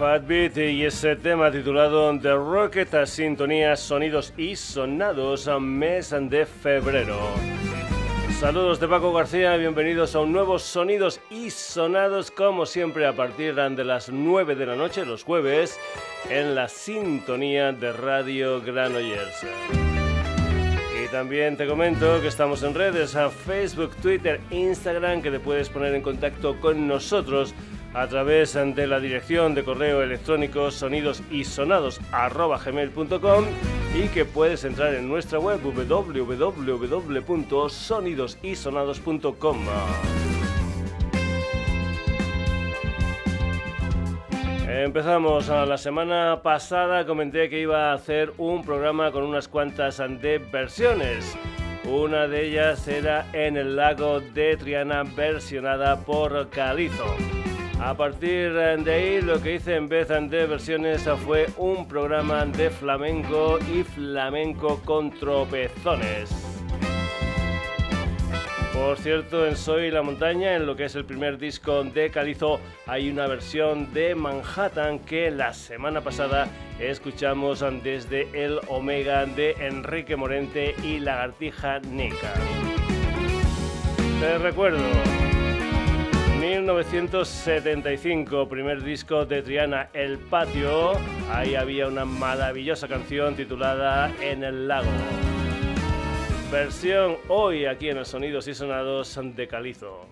Fatbeat y ese tema titulado The Rocket a sintonía sonidos y sonados a mes de febrero. Saludos de Paco García, bienvenidos a un nuevo Sonidos y Sonados, como siempre a partir de las 9 de la noche, los jueves, en la sintonía de Radio Granollers. Y también te comento que estamos en redes, a Facebook, Twitter, Instagram, que te puedes poner en contacto con nosotros a través de la dirección de correo electrónico sonidosisonados.com y que puedes entrar en nuestra web www.sonidosisonados.com. Empezamos. La semana pasada comenté que iba a hacer un programa con unas cuantas de versiones. Una de ellas era En el lago de Triana versionada por Calizo. A partir de ahí lo que hice en vez de versiones fue un programa de flamenco y flamenco con tropezones. Por cierto, en Soy la Montaña, en lo que es el primer disco de Calizo, hay una versión de Manhattan que la semana pasada escuchamos desde el Omega de Enrique Morente y Lagartija Nica. Te recuerdo 1975, primer disco de Triana, El Patio. Ahí había una maravillosa canción titulada En el lago. Versión hoy aquí en el Sonidos y Sonados de Calizo.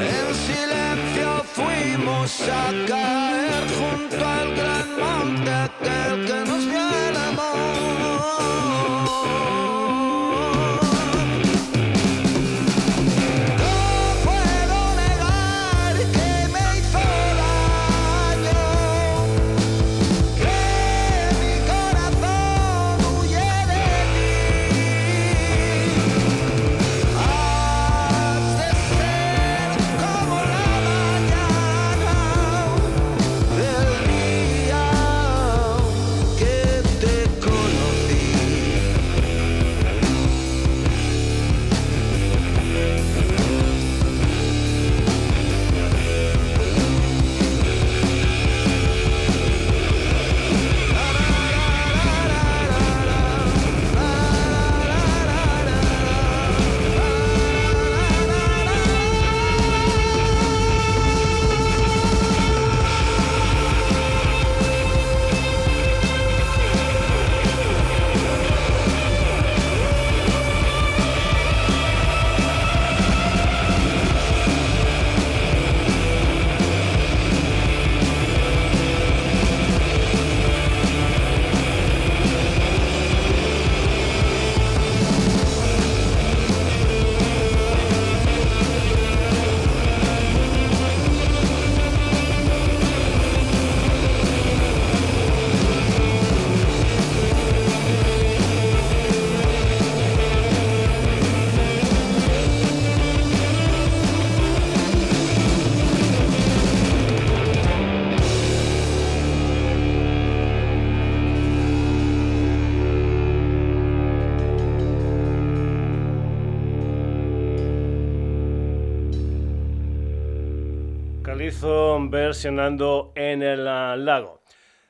En silencio fuimos a caer junto al gran monte aquel que nos viene versionando en el ah, lago.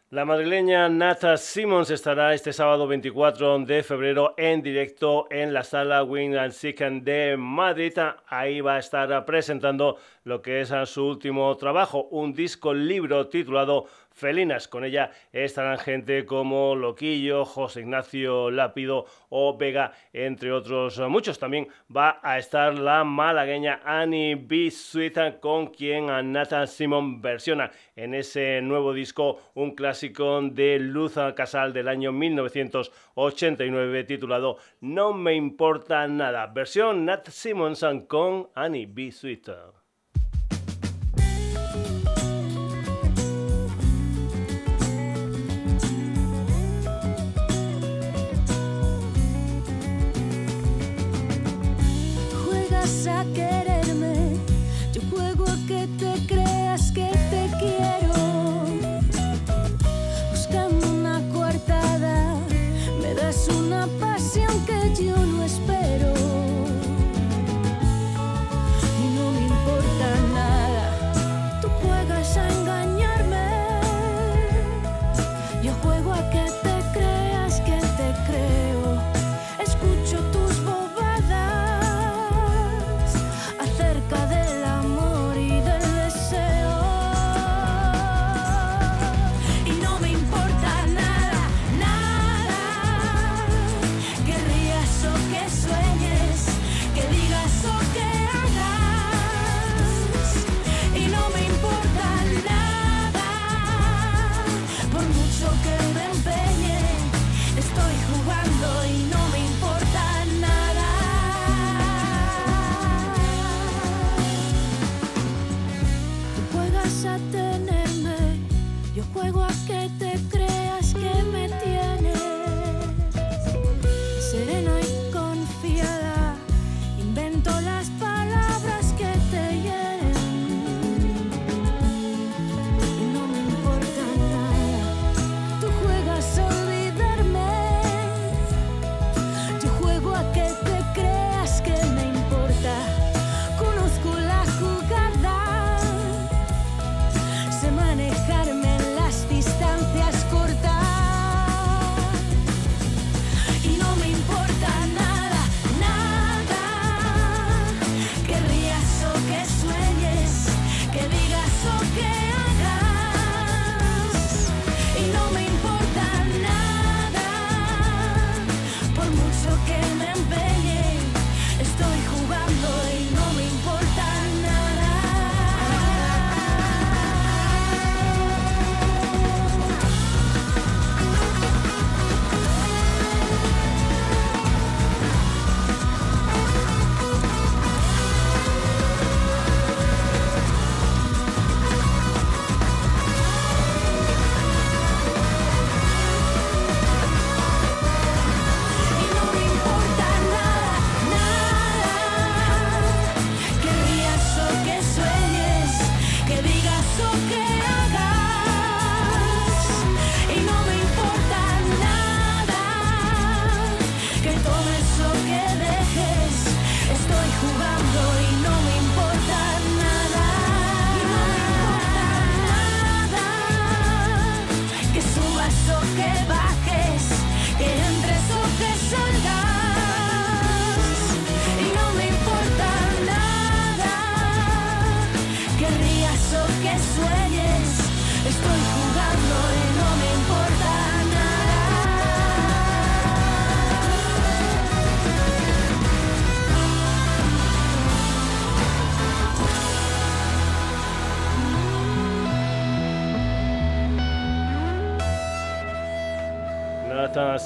La madrileña Nata Simmons estará este sábado 24 de febrero en directo en la sala Wing and Seek de Madrid. Ahí va a estar presentando lo que es su último trabajo, un disco libro titulado felinas. Con ella estarán gente como Loquillo, José Ignacio Lápido o Vega, entre otros muchos. También va a estar la malagueña Annie B. Sweet, con quien Nathan Simon versiona en ese nuevo disco un clásico de Luz Casal del año 1989 titulado No me importa nada. Versión Nat Simonson con Annie B. Sweet.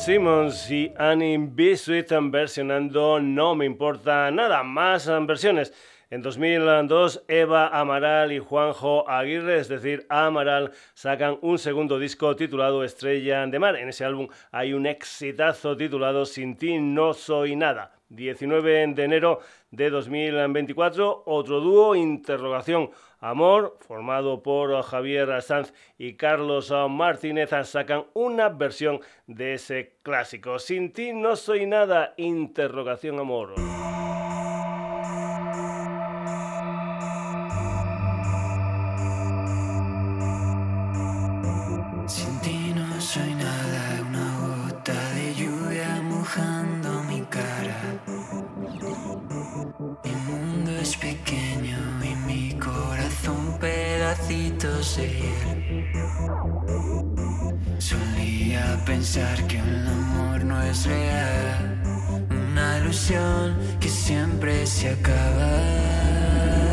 Simmons y Annie Biscuit versionando No me importa nada, más versiones. En 2002, Eva Amaral y Juanjo Aguirre, es decir, Amaral, sacan un segundo disco titulado Estrella de Mar. En ese álbum hay un exitazo titulado Sin ti no soy nada. 19 de enero de 2024, otro dúo, Interrogación Amor, formado por Javier Sanz y Carlos Martínez, sacan una versión de ese clásico. Sin ti no soy nada, Interrogación Amor. Solía pensar que el amor no es real, una ilusión que siempre se acaba.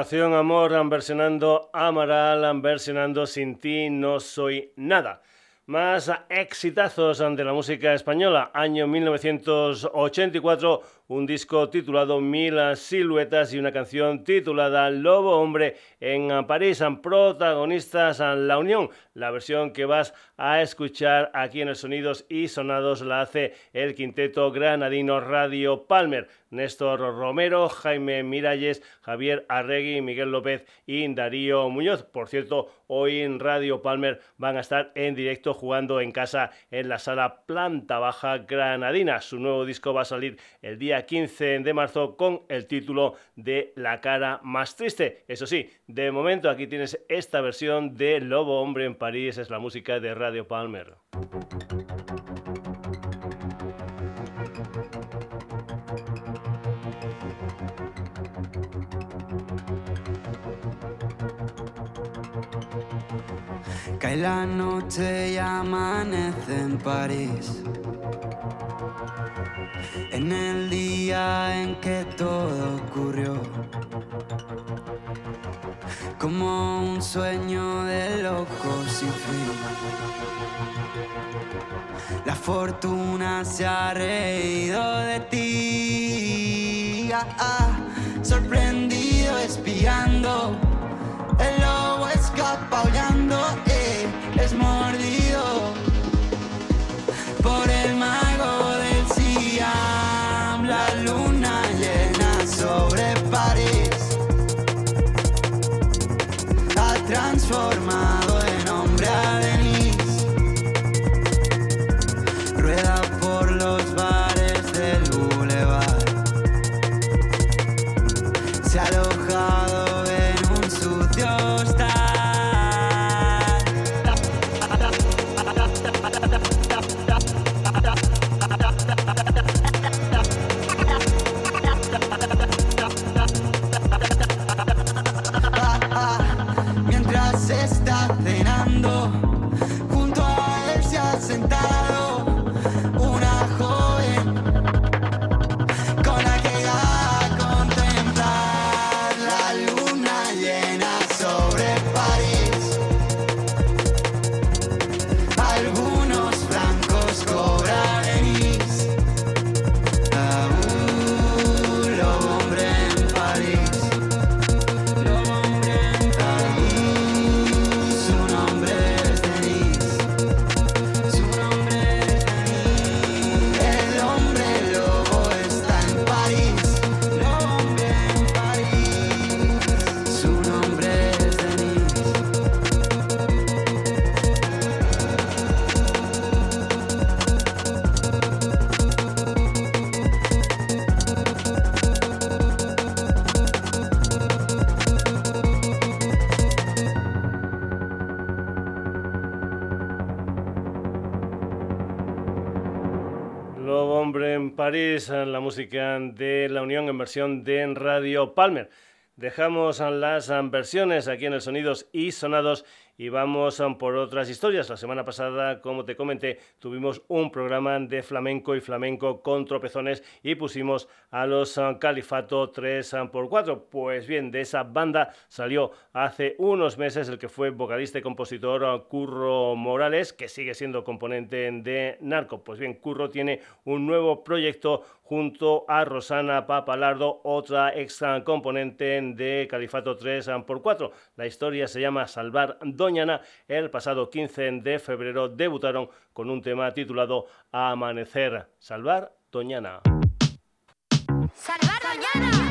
Amor, versionando Amaral, versionando Sin ti no soy nada. Más exitazos de la música española. Año 1984, un disco titulado Mil Siluetas y una canción titulada Lobo Hombre en París. Protagonistas La Unión. La versión que vas a escuchar aquí en el Sonidos y Sonados la hace el quinteto granadino Radio Palmer. Néstor Romero, Jaime Miralles, Javier Arregui, Miguel López y Darío Muñoz. Por cierto, hoy en Radio Palmer van a estar en directo jugando en casa en la sala Planta Baja Granadina. Su nuevo disco va a salir el día 15 de marzo con el título de La cara más triste. Eso sí, de momento aquí tienes esta versión de Lobo Hombre en París, es la música de Radio Palmer. La noche y amanece en París. En el día en que todo ocurrió. Como un sueño de locos sin fin. La fortuna se ha reído de ti. Ah, ah, sorprendido espiando. El lobo escapa aullando de La Unión en versión de Radio Palmer. Dejamos las versiones aquí en el Sonidos y Sonados y vamos por otras historias. La semana pasada, como te comenté, tuvimos un programa de flamenco y flamenco con tropezones y pusimos a los ah, Califato 3x4. Pues bien, de esa banda salió hace unos meses el que fue vocalista y compositor Curro Morales, que sigue siendo componente de Narco. Pues bien, Curro tiene un nuevo proyecto junto a Rosana Papalardo, otra ex componente de Califato 3x4. La historia se llama Salvar El pasado 15 de febrero debutaron con un tema titulado Amanecer. Salvar Doñana. Salvar Doñana.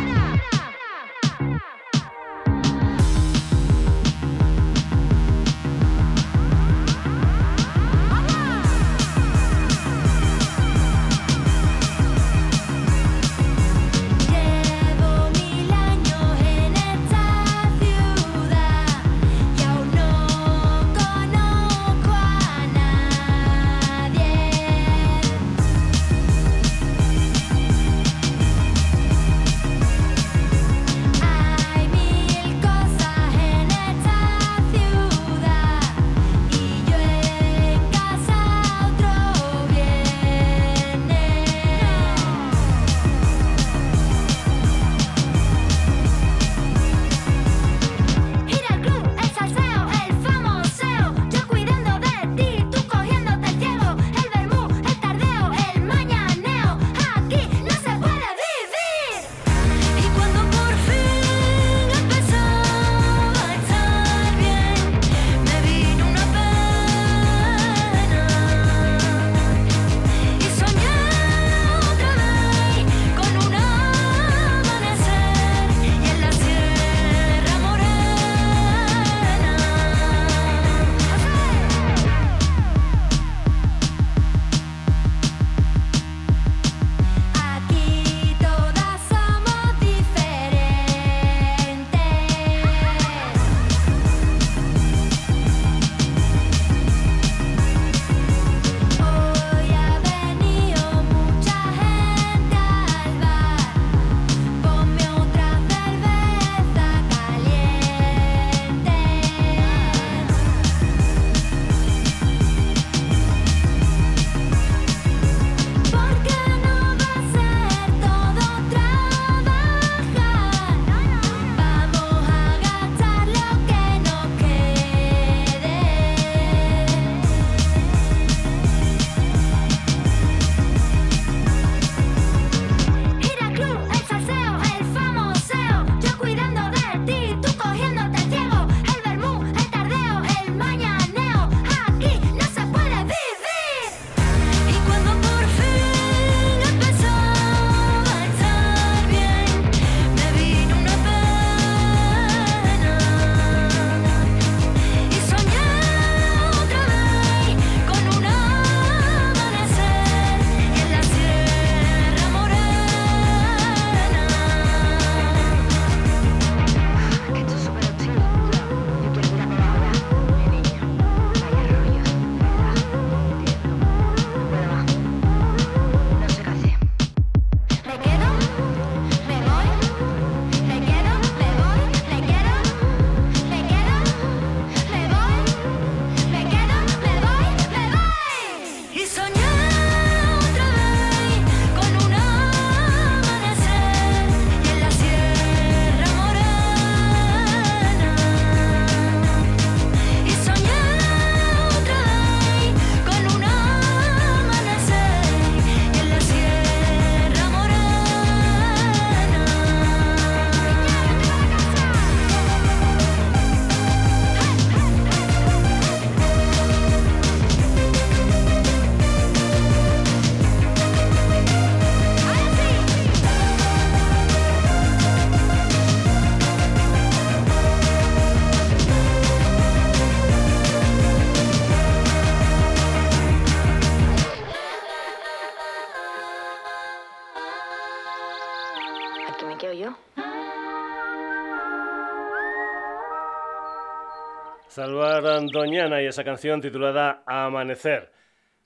Doñana y esa canción titulada Amanecer.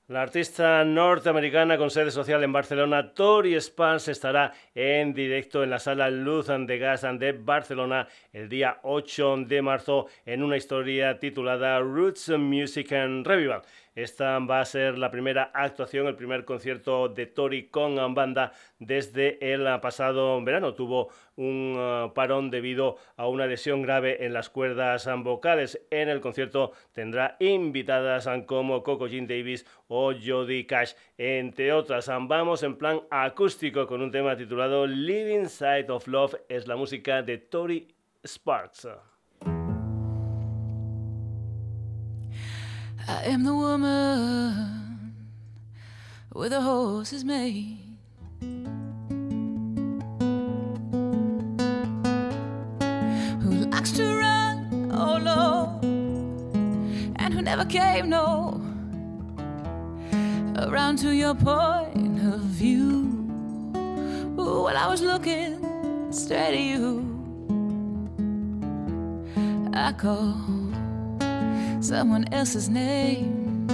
La artista norteamericana con sede social en Barcelona, Tori Spans, estará en directo en la sala Luz de Gas de Barcelona el día 8 de marzo en una historia titulada Roots Music and Revival. Esta va a ser la primera actuación, el primer concierto de Tori con banda desde el pasado verano. Tuvo un uh, parón debido a una lesión grave en las cuerdas vocales. En el concierto tendrá invitadas como Coco Jean Davis o Jodie Cash, entre otras. Vamos en plan acústico con un tema titulado Living Side of Love. Es la música de Tori Sparks. I am the woman where the horse is made. Who likes to run, oh Lord, and who never came, no, around to your point of view. Ooh, when I was looking straight at you, I called someone else's name.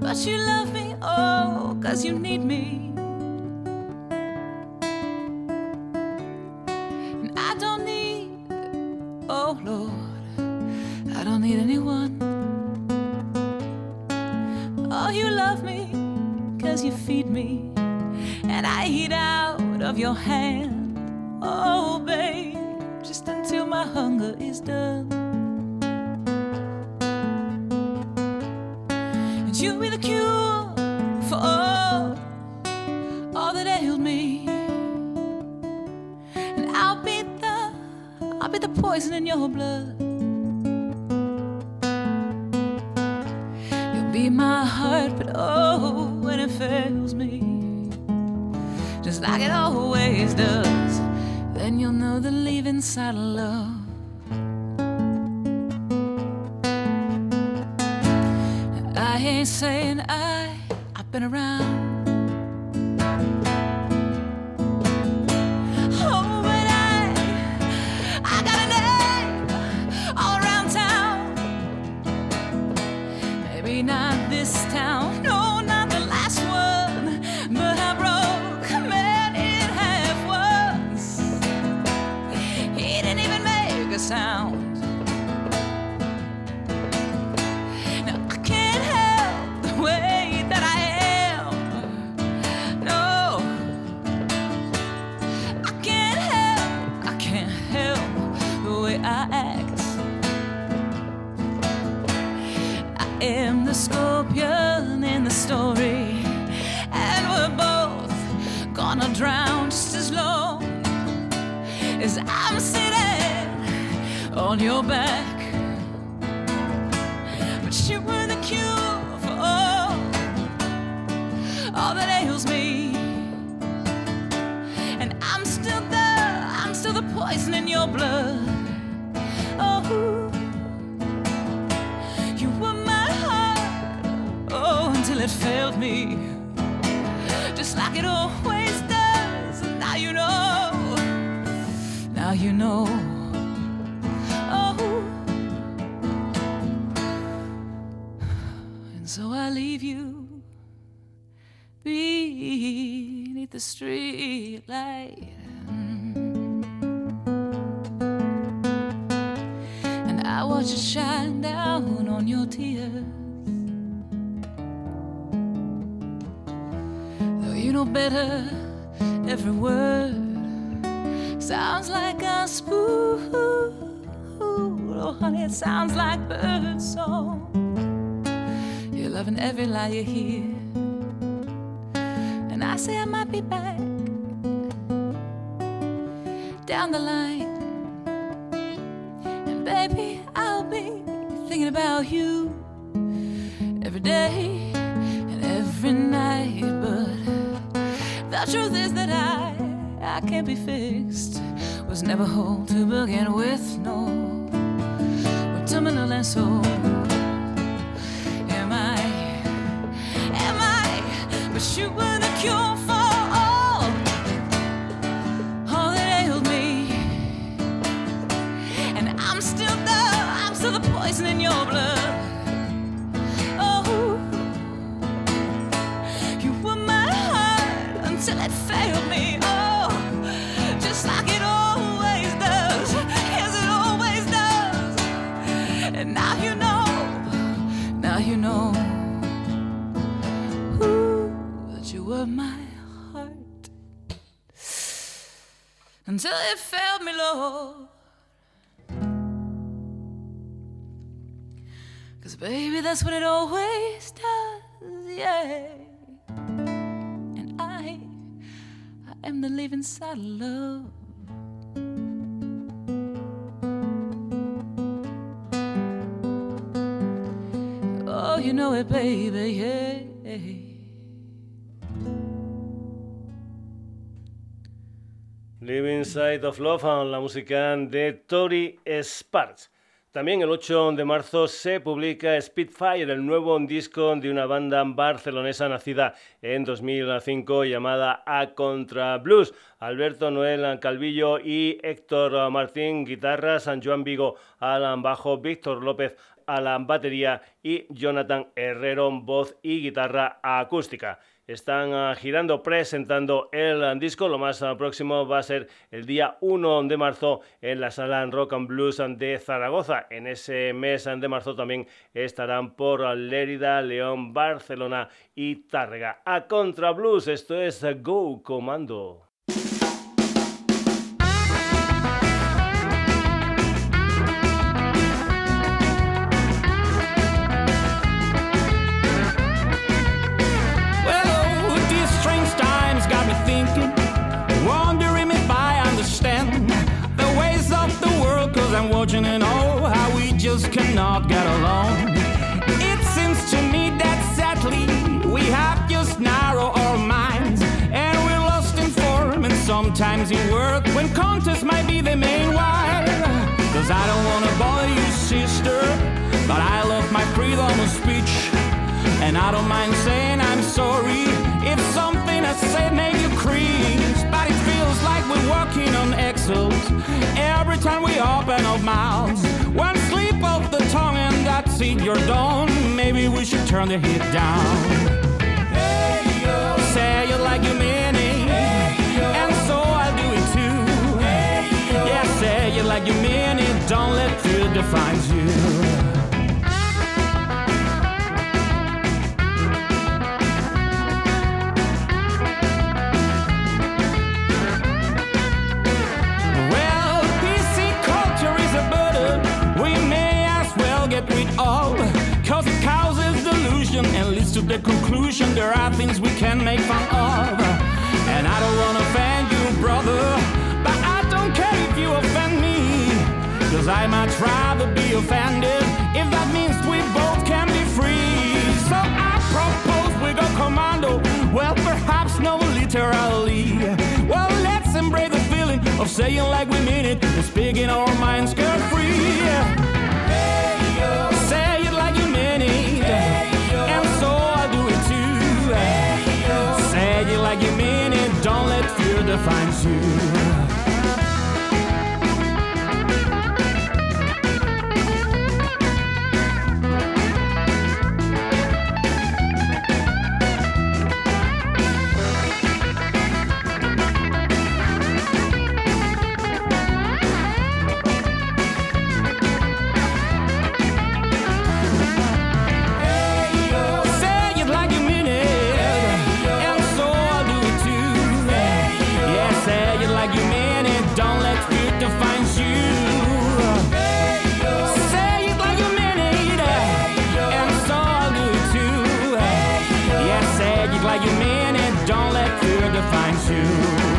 But you love me, oh, cause you need me. Oh. now so I leave you beneath the street light. And I watch it shine down on your tears. Though you know better, every word sounds like a spoon. Oh, honey, it sounds like bird song You're loving every lie you hear. And I say I might be back down the line. And baby, I'll be thinking about you every day and every night. But the truth is that I, I can't be fixed. Was never whole to begin with, no. We're terminal and so. Am I? Am I? But you were the cure until it failed me, Lord. Cause baby, that's what it always does, yeah. And I, I am the living side of love. Oh, you know it, baby, yeah. Living Side of Love, la música de Tori Sparks. También el 8 de marzo se publica Spitfire, el nuevo disco de una banda barcelonesa nacida en 2005 llamada A Contra Blues. Alberto Noel Calvillo y Héctor Martín, guitarra, San Juan Vigo Alan bajo, Víctor López a la batería y Jonathan Herrero, voz y guitarra acústica están ah, girando presentando el ah, disco. Lo más ah, próximo va a ser el día 1 de marzo en la sala Rock and Blues de Zaragoza. En ese mes de marzo también estarán por Lérida, León, Barcelona y Tárrega. A Contra Blues, esto es Go Comando. Just cannot get along. It seems to me that sadly we have just narrow our minds and we're lost in form and sometimes in work when contest might be the main why. Cause I don't wanna bother you, sister, but I love my freedom of speech. And I don't mind saying I'm sorry if something I said made you cringe. But it feels like we're walking on eggshells every time we open our mouths. Tongue and you're done. Maybe we should turn the heat down. Hey, yo. Say it like you mean it, hey, and so I'll do it too. Hey, yeah, say it like you mean it. Don't let fear define you. The conclusion there are things we can make fun of. And I don't wanna offend you, brother, but I don't care if you offend me. Cause I much rather be offended if that means we both can be free. So I propose we go commando. Well, perhaps no literally. Well, let's embrace the feeling of saying like we mean it and speaking our minds carefree. finds you. Fear define you.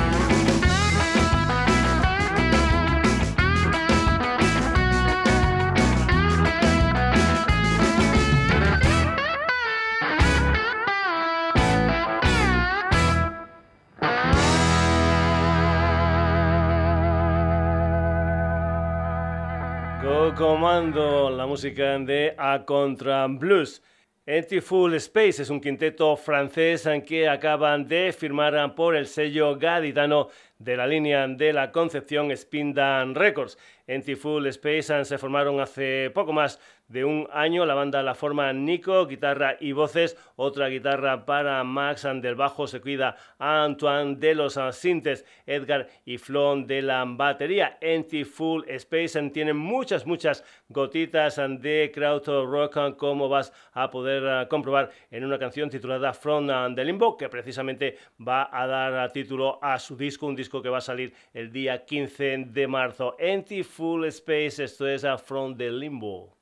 comando la música de A Contra Blues. Empty Full Space es un quinteto francés que acaban de firmar por el sello gaditano de la línea de la Concepción Spindan Records. Empty Full Space se formaron hace poco más de un año. La banda la forma Nico, guitarra y voces, otra guitarra para Max, del bajo se cuida Antoine de los sintes, Edgar y Flon de la batería. Empty Full Space tienen muchas, muchas gotitas de crowd rock, como vas a poder comprobar en una canción titulada From the Limbo, que precisamente va a dar título a su disco, un disco que va a salir el día 15 de marzo. Empty Full Space, esto es From the Limbo.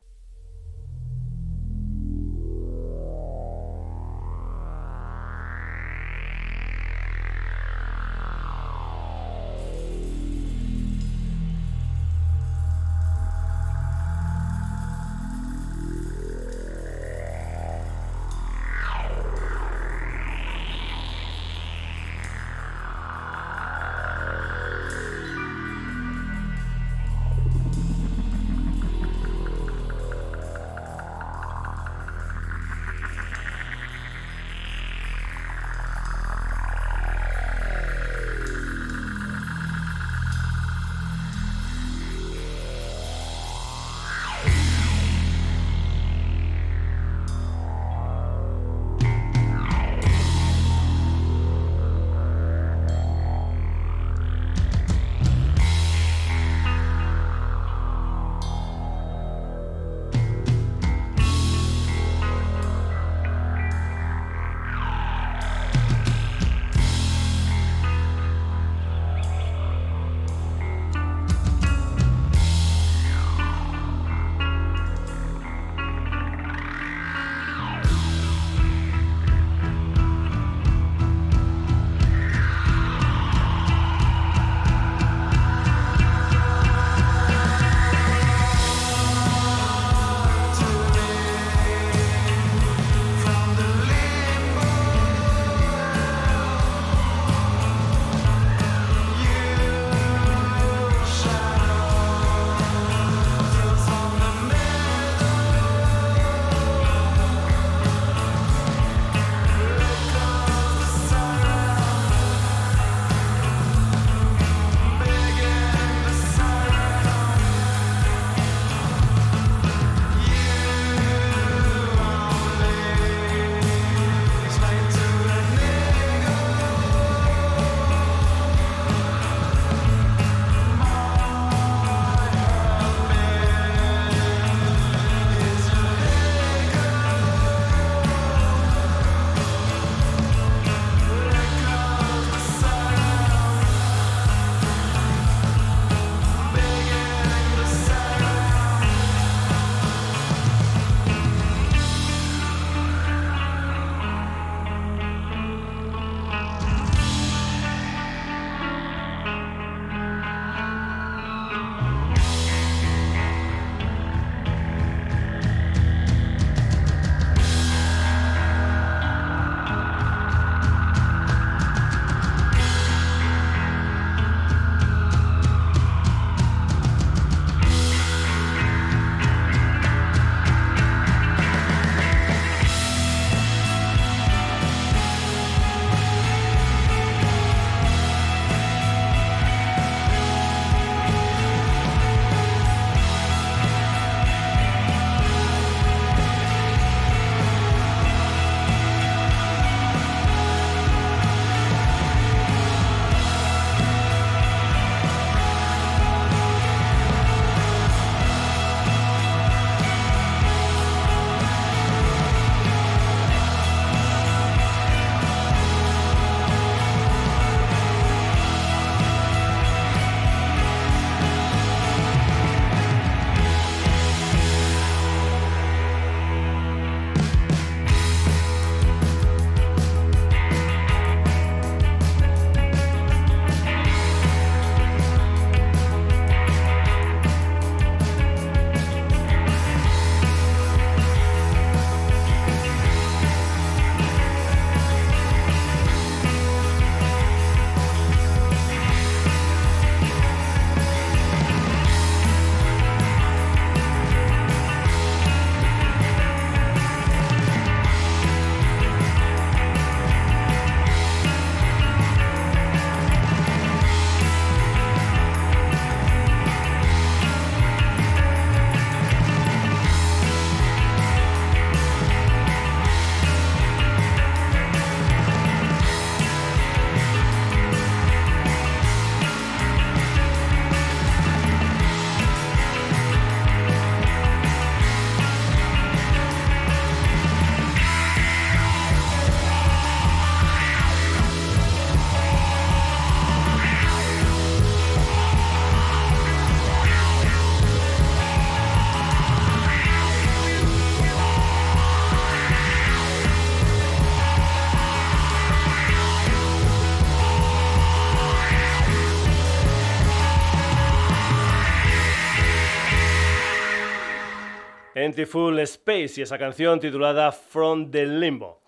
Full Space y esa canción titulada From the Limbo.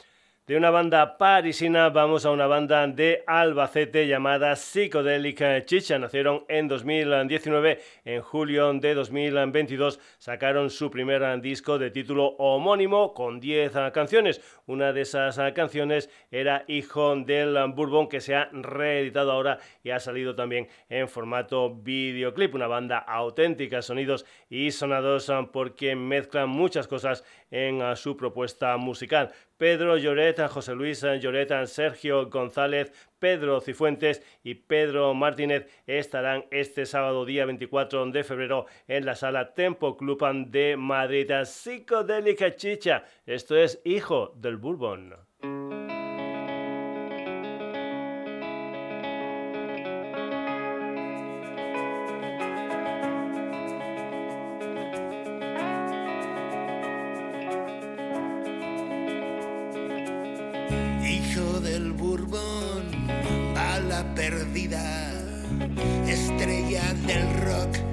De una banda parisina vamos a una banda de Albacete llamada Psychedelic Chicha. Nacieron en 2019, en julio de 2022 sacaron su primer disco de título homónimo con 10 canciones. Una de esas canciones era Hijo del Bourbon que se ha reeditado ahora y ha salido también en formato videoclip. Una banda auténtica, sonidos y sonados porque mezclan muchas cosas en su propuesta musical. Pedro Lloret, José Luis Lloret, Sergio González, Pedro Cifuentes y Pedro Martínez estarán este sábado día 24 de febrero en la sala Tempo Club de Madrid. Psicodélica Chicha, esto es Hijo del Bourbon.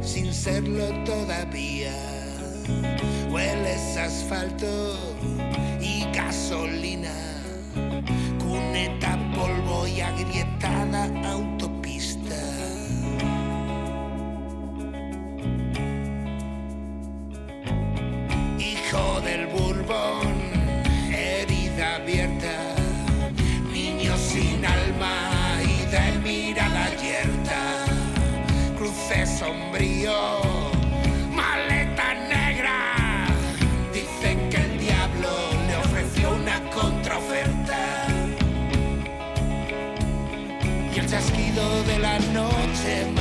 Sin serlo todavía. Hueles asfalto y gasolina, cuneta, polvo y agrietada. Noche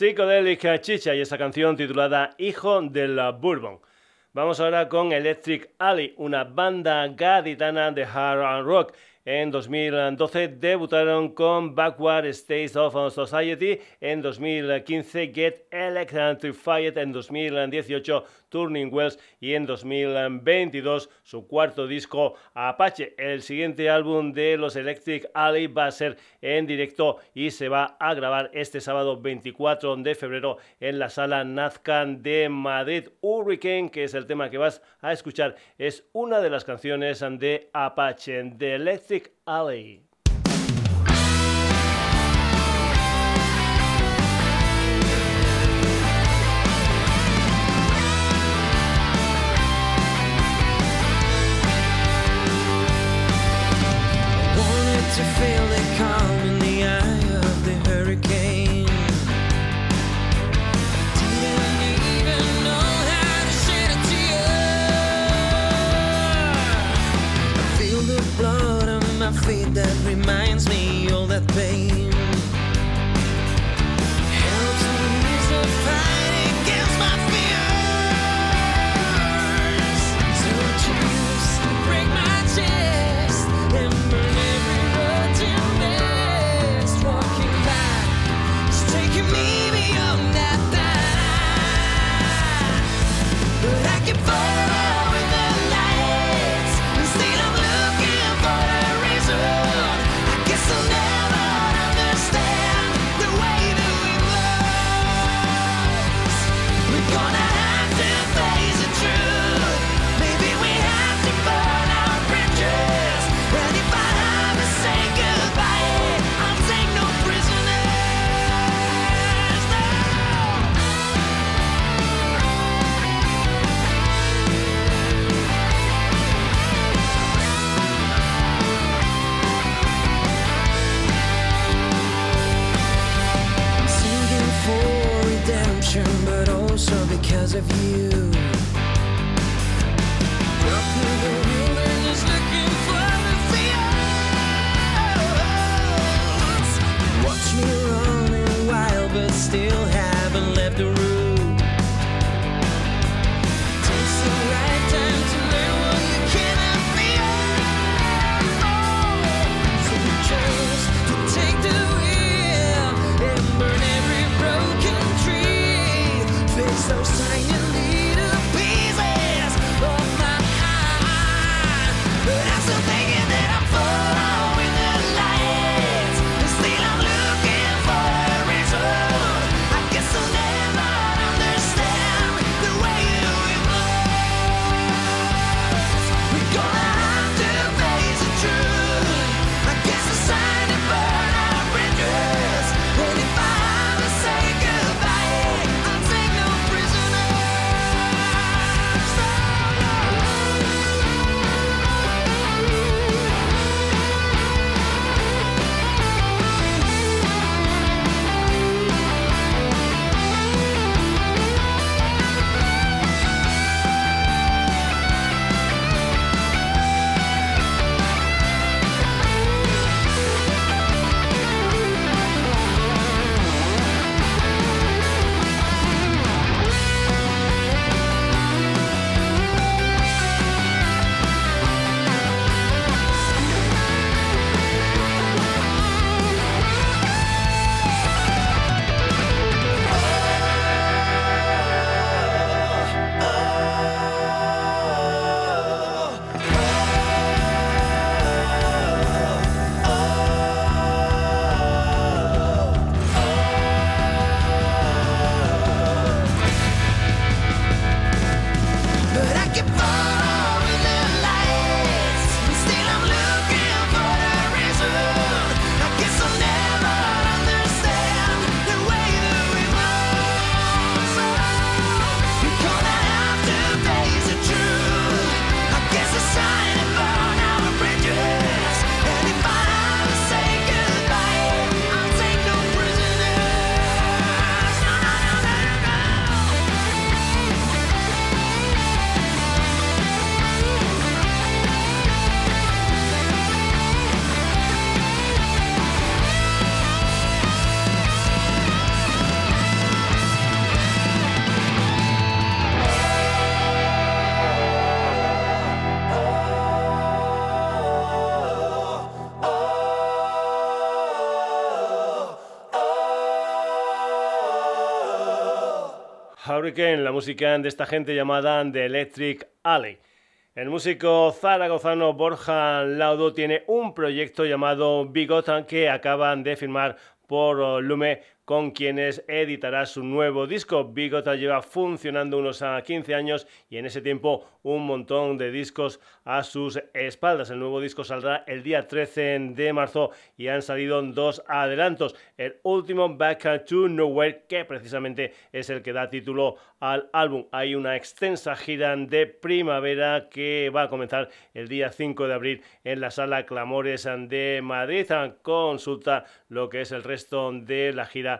Psychedelic Chicha y esa canción titulada Hijo del Bourbon. Vamos ahora con Electric Alley, una banda gaditana de hard rock. En 2012 debutaron con Backward States of Society. En 2015 Get Electrified. En 2018 Turning Wells y en 2022 su cuarto disco Apache. El siguiente álbum de los Electric Alley va a ser en directo y se va a grabar este sábado 24 de febrero en la sala Nazcan de Madrid. Hurricane, que es el tema que vas a escuchar, es una de las canciones de Apache, de Electric Alley. Hurricane, la música de esta gente llamada The Electric Alley. El músico zaragozano Borja Laudo tiene un proyecto llamado Bigotan que acaban de firmar por Lume con quienes editará su nuevo disco. Bigota lleva funcionando unos 15 años y en ese tiempo un montón de discos a sus espaldas. El nuevo disco saldrá el día 13 de marzo y han salido dos adelantos. El último, Back to Nowhere, que precisamente es el que da título al álbum. Hay una extensa gira de primavera que va a comenzar el día 5 de abril en la sala Clamores de Madrid. Consulta lo que es el resto de la gira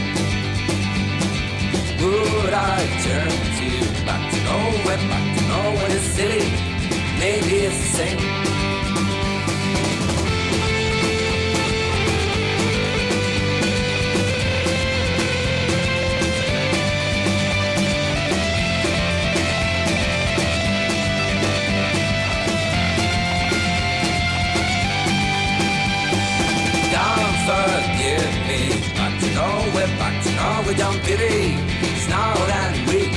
would I turn to? Back to nowhere, back to nowhere, it's silly. Maybe it's the same. forgive me. Back to nowhere, back to nowhere, don't pity snort and whip.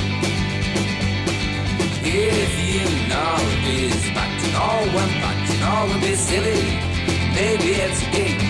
If you know this, but you know I'm, but you know I'm silly, maybe it's a gig.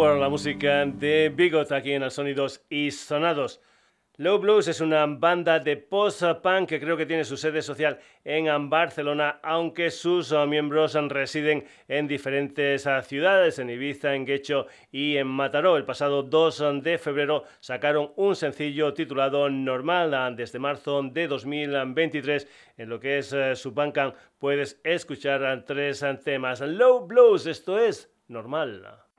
La música de Bigot aquí en el Sonidos y Sonados. Low Blues es una banda de post-punk que creo que tiene su sede social en Barcelona, aunque sus uh, miembros residen en diferentes uh, ciudades, en Ibiza, en Guecho y en Mataró. El pasado 2 de febrero sacaron un sencillo titulado Normal. Desde marzo de 2023, en lo que es su Bandcamp, puedes escuchar tres temas. Low Blues, esto es Normal.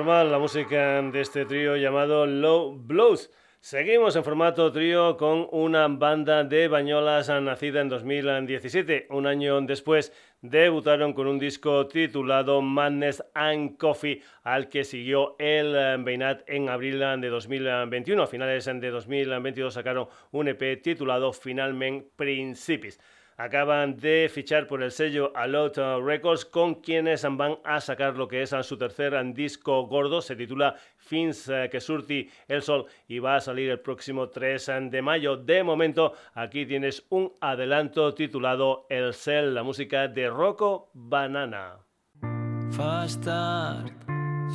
Normal, la música de este trío llamado Low Blows. Seguimos en formato trío con una banda de bañolas nacida en 2017. Un año después debutaron con un disco titulado Madness and Coffee, al que siguió el Beinat en abril de 2021. A finales de 2022 sacaron un EP titulado Finalmente Principis acaban de fichar por el sello Alot Records con quienes van a sacar lo que es su tercer disco gordo, se titula Fins eh, que surti el sol y va a salir el próximo 3 de mayo. De momento aquí tienes un adelanto titulado El Cel, la música de Rocco Banana.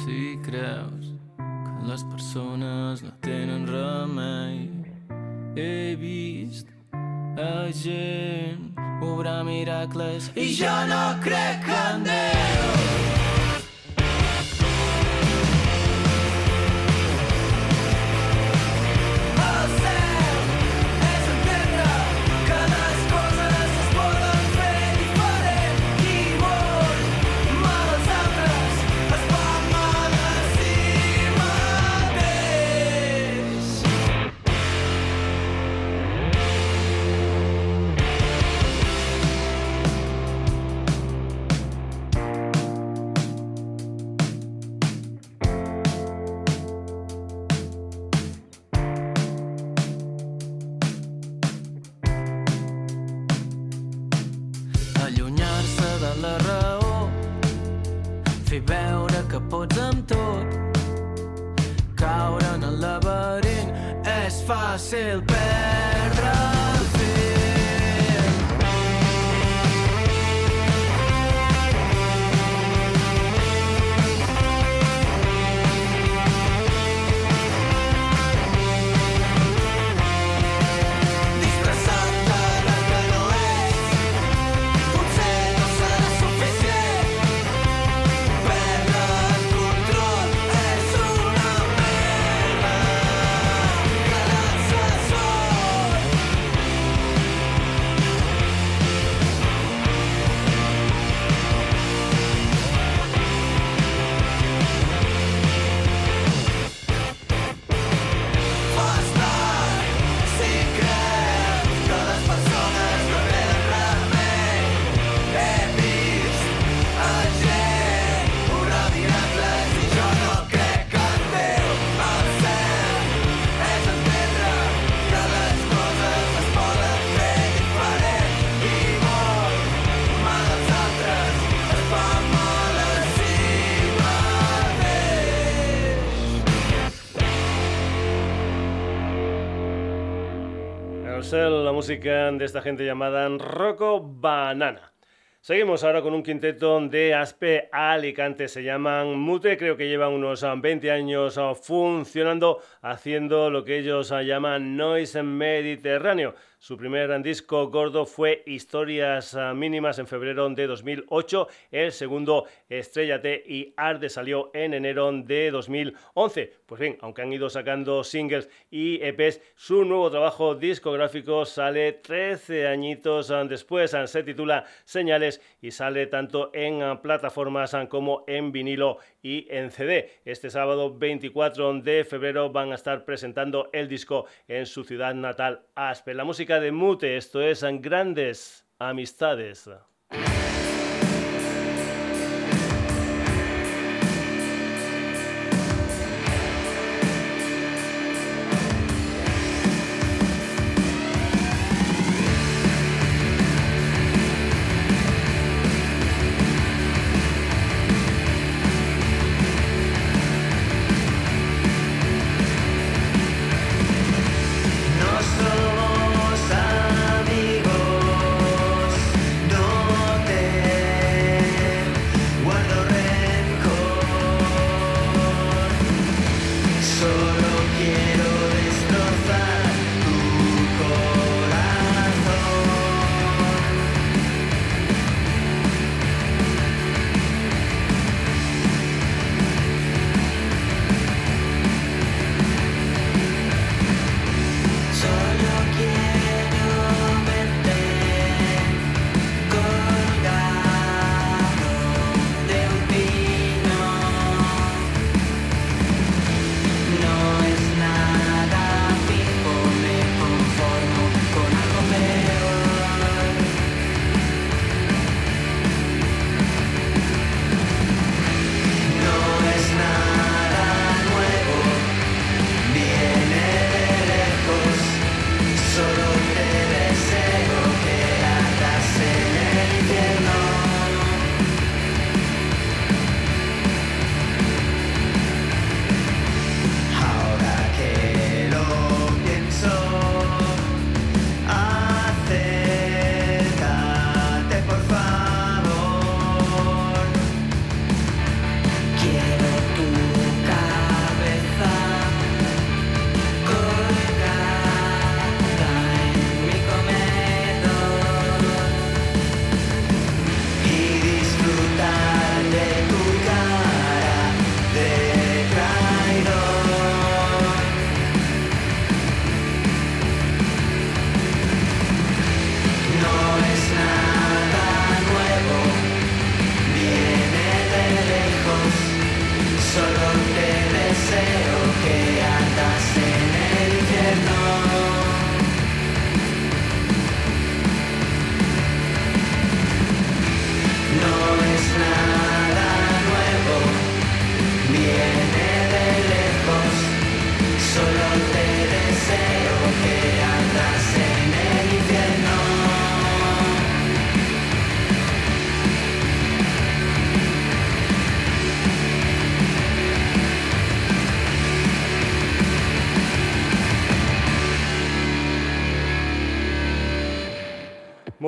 Si que. He a gent obrar miracles i jo no crec en Déu. De esta gente llamada Rocco Banana. Seguimos ahora con un quinteto de Aspe Alicante, se llaman Mute, creo que llevan unos ah, 20 años ah, funcionando, haciendo lo que ellos ah, llaman Noise Mediterráneo. Su primer disco gordo fue Historias ah, Mínimas en febrero de 2008, el segundo Estrellate y Arde salió en enero de 2011. Pues bien, aunque han ido sacando singles y EPs, su nuevo trabajo discográfico sale 13 añitos ah, después, ah, se titula Señales y sale tanto en plataformas como en vinilo y en CD. Este sábado 24 de febrero van a estar presentando el disco en su ciudad natal, Aspe. La música de Mute, esto es ah, Grandes Amistades.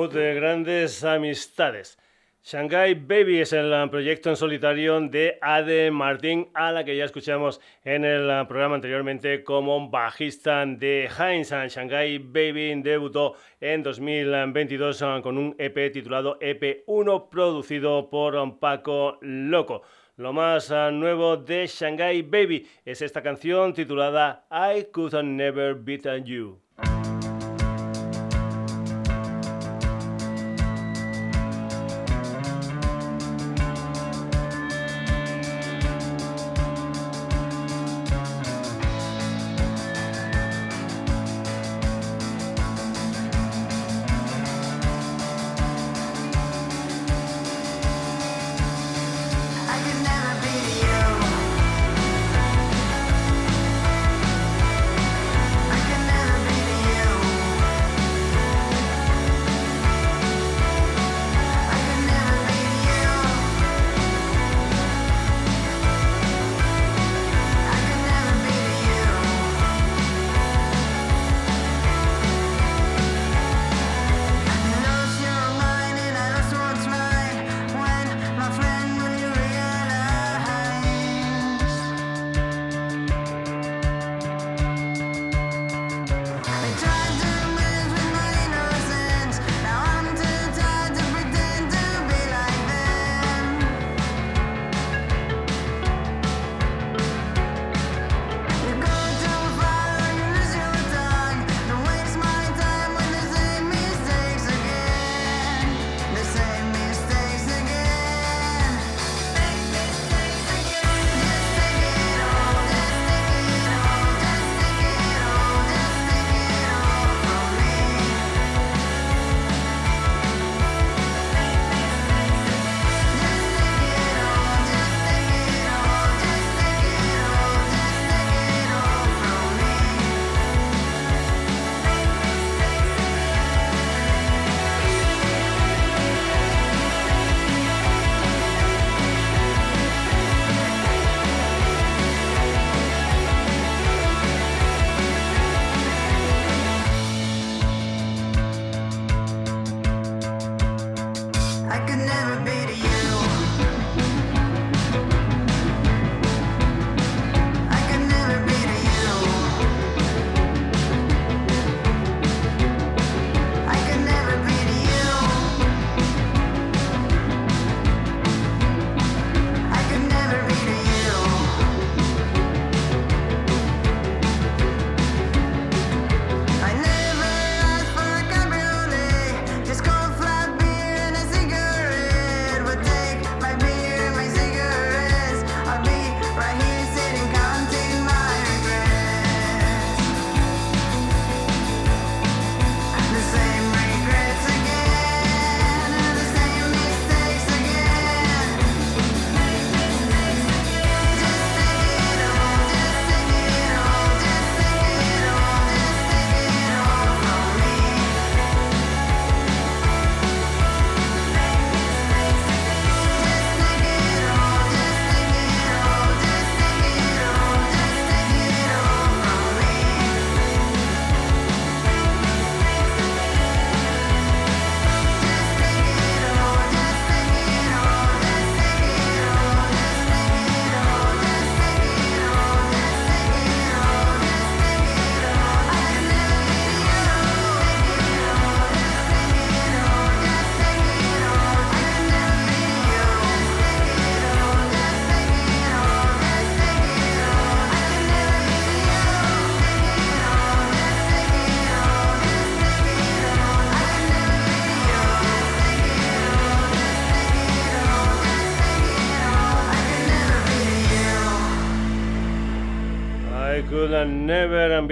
De grandes amistades. Shanghai Baby es el ah, proyecto en solitario de Ade Martín, a la que ya escuchamos en el ah, programa anteriormente como bajista de Heinz. Ah, Shanghai Baby debutó en 2022 con un EP titulado EP1, producido por Paco Loco. Lo más nuevo de Shanghai Baby es esta canción titulada I Could Never Beat You.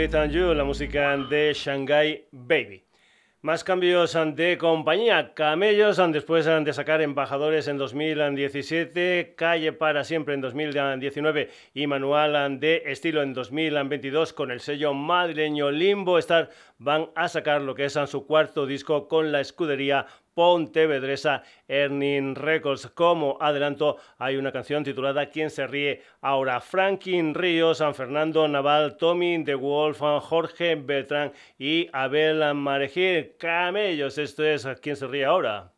You, la música de Shanghai Baby. Más cambios de compañía. Camellos, después de sacar Embajadores en 2017, Calle para siempre en 2019 y Manual de Estilo en 2022 con el sello madrileño Limbo, estar van a sacar lo que es su cuarto disco con la escudería Pontevedresa Earning Records. Como adelanto, hay una canción titulada ¿Quién se ríe ahora? Franklin Ríos, San Fernando Naval, Tommy The Wolf, Jorge Beltrán y Abel Marejil. Camellos, esto es ¿Quién se ríe ahora?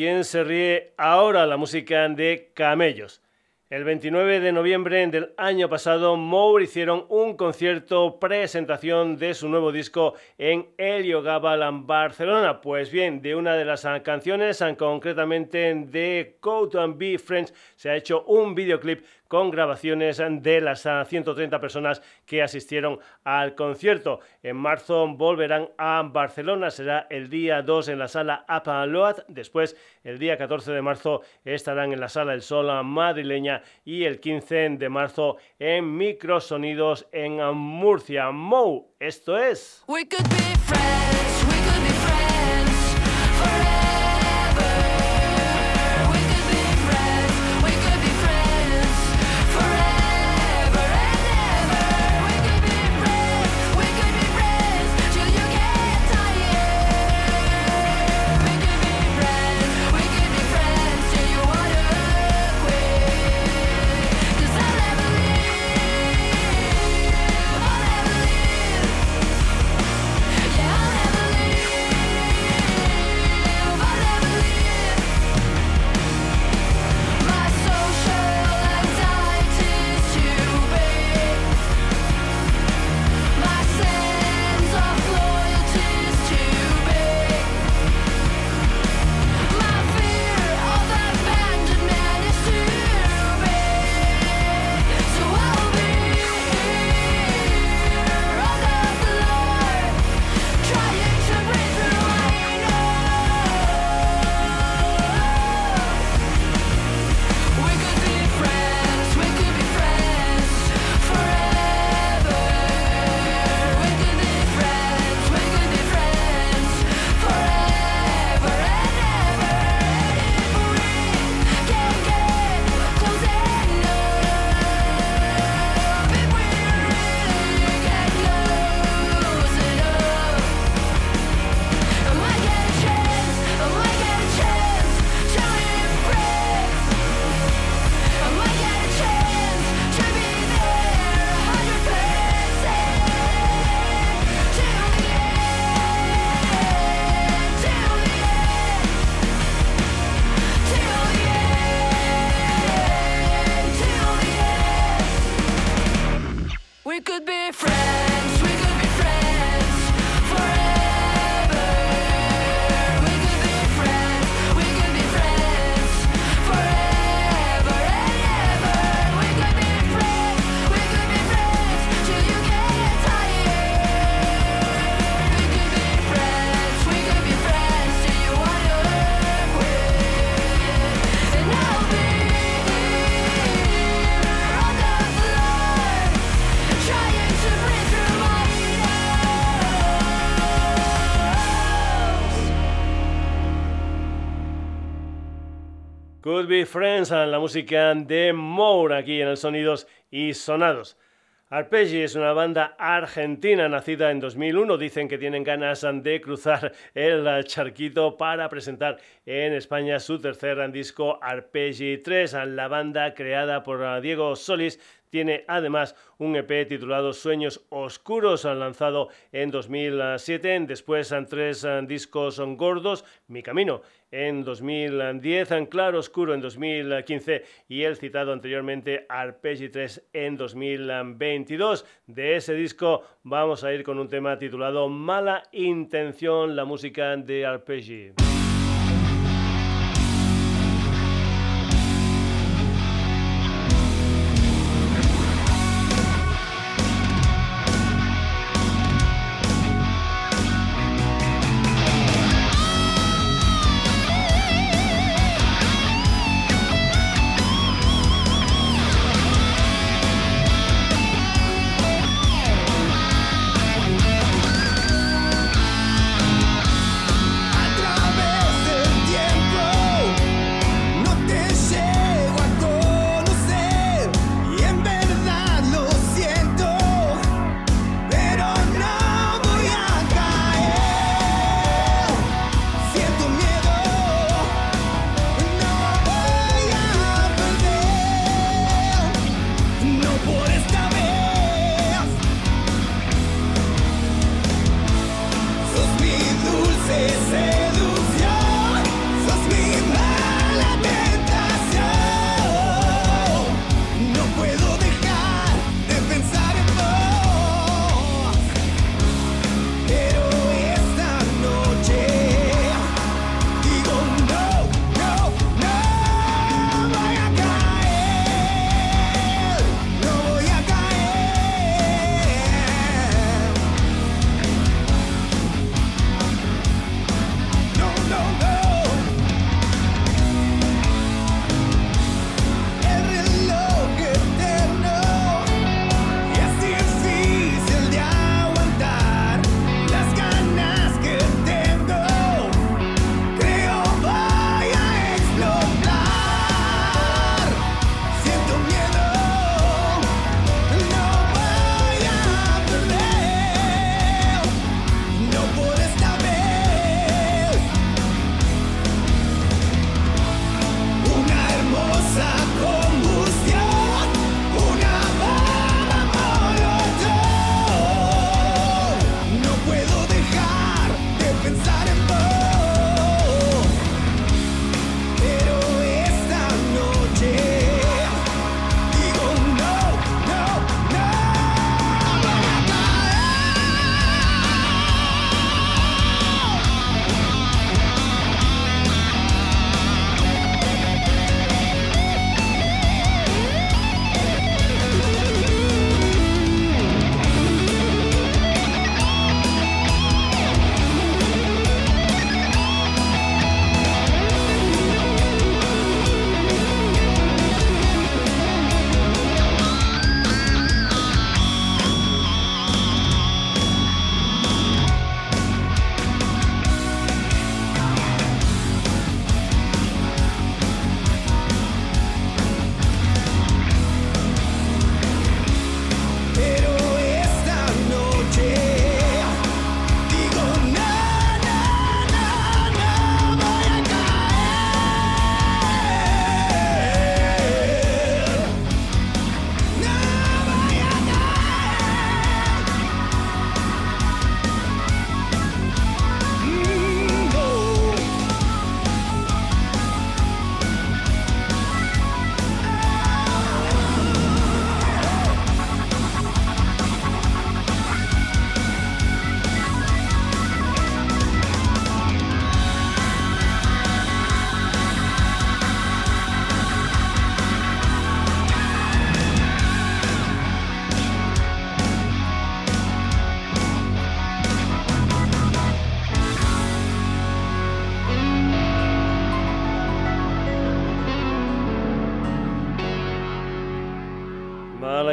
¿Quién se ríe ahora? La música de Camellos. El 29 de noviembre del año pasado, Moore hicieron un concierto presentación de su nuevo disco en El en Barcelona. Pues bien, de una de las canciones, concretamente de Code and Be Friends, se ha hecho un videoclip con grabaciones de las ah, 130 personas que asistieron al concierto. En marzo volverán a Barcelona, será el día 2 en la sala Apaloat, después el día 14 de marzo estarán en la sala El Sol madrileña. Y el 15 de marzo en Microsonidos en Murcia. Mou, esto es... Could Be Friends, la música de Moore aquí en el Sonidos y Sonados. Arpeggi es una banda argentina nacida en 2001. Dicen que tienen ganas de cruzar el charquito para presentar en España su tercer disco Arpeggi 3. La banda creada por Diego Solis tiene además un EP titulado Sueños Oscuros, lanzado en 2007. Después tres discos gordos, Mi Camino en 2010, en Claro Oscuro en 2015 y el citado anteriormente Arpeggi 3 en 2022. De ese disco vamos a ir con un tema titulado Mala Intención, la música de Arpeggi.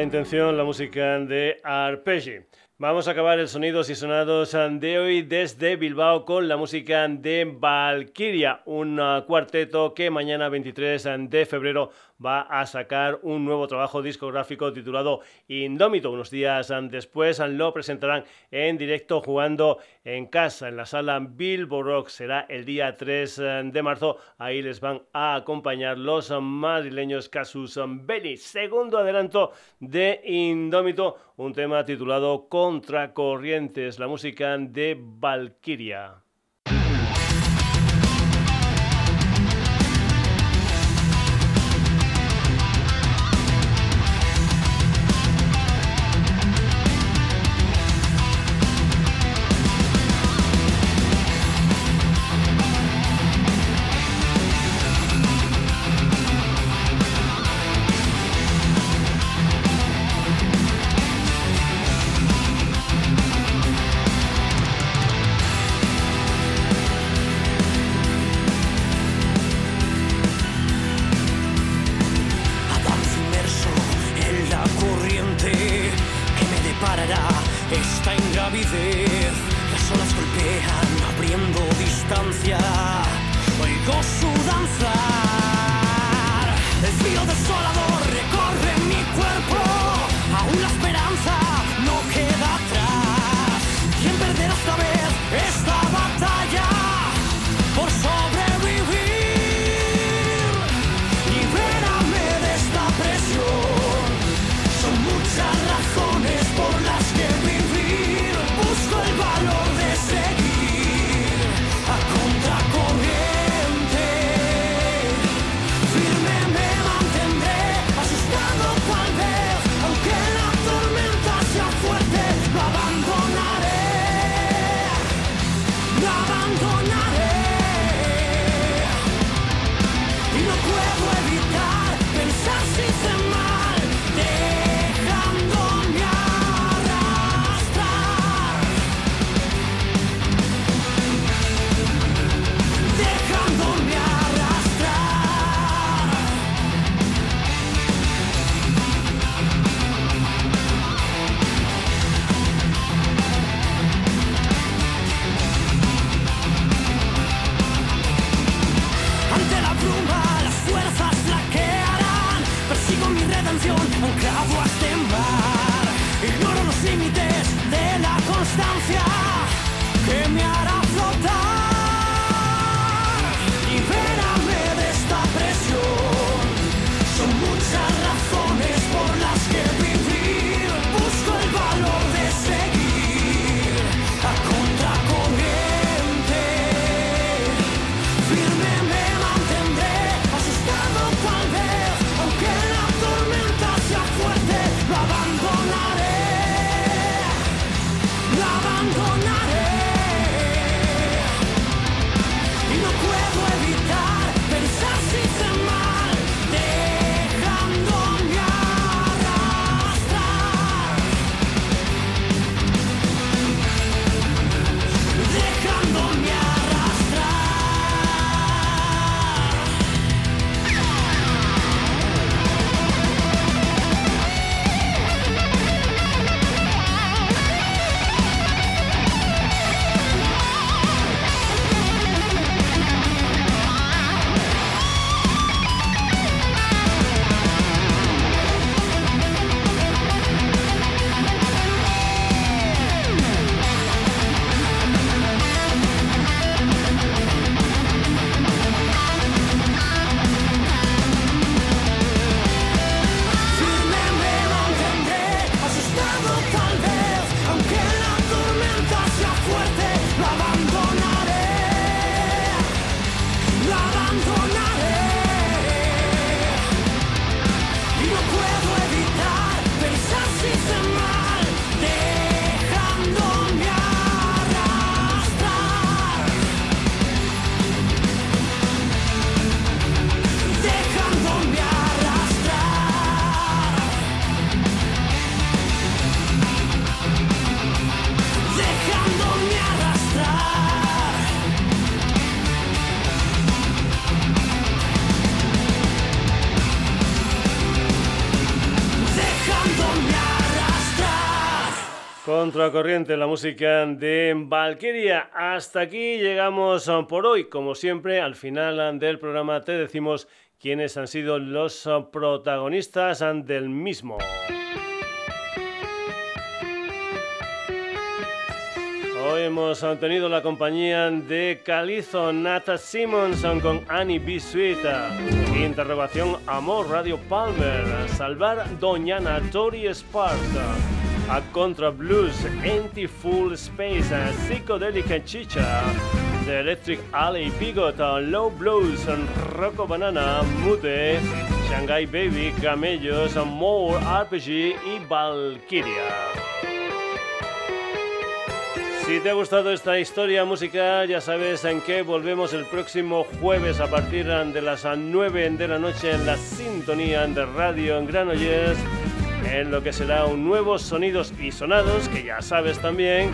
Intención la música de Arpeggi. Vamos a acabar el Sonidos y Sonados de hoy desde Bilbao con la música de Valkyria, un uh, cuarteto que mañana 23 de febrero va a sacar un nuevo trabajo discográfico titulado Indómito. Unos días después lo presentarán en directo jugando en casa en la sala Billboard Rock. Será el día 3 de marzo. Ahí les van a acompañar los madrileños Casus Belli. Segundo adelanto de Indómito, un tema titulado Contracorrientes, la música de Valkyria. Contracorriente, la música de Valkyria. Hasta aquí llegamos uh, por hoy. Como siempre, al final uh, del programa te decimos quiénes han sido los uh, protagonistas del mismo. Hoy hemos tenido la compañía de Calizo Nata Simonson con Annie B. Sweet, Interrogación Amor Radio Palmer, Salvar Doñana Tori Sparta, a Contra Blues, Empty Full Space, uh, Psychedelic Chicha, The Electric Alley Bigot, Low Blues, Rocco Banana, Mute, Shanghai Baby, Camellos, More RPG y Valkyria. Si te ha gustado esta historia musical, ya sabes en qué volvemos el próximo jueves a partir de las 9 de la noche en la sintonía de Radio en Granollers, en lo que será un nuevo Sonidos y Sonados, que ya sabes también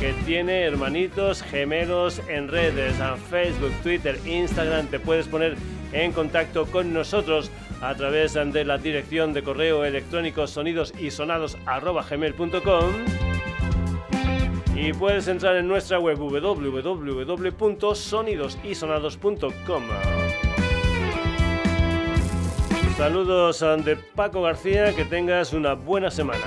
que tiene hermanitos gemelos en redes, a Facebook, Twitter, Instagram, te puedes poner en contacto con nosotros a través de la dirección de correo electrónico sonidosysonados.gmail.com y puedes entrar en nuestra web www.sonidosysonados.com. Saludos de Paco García, que tengas una buena semana.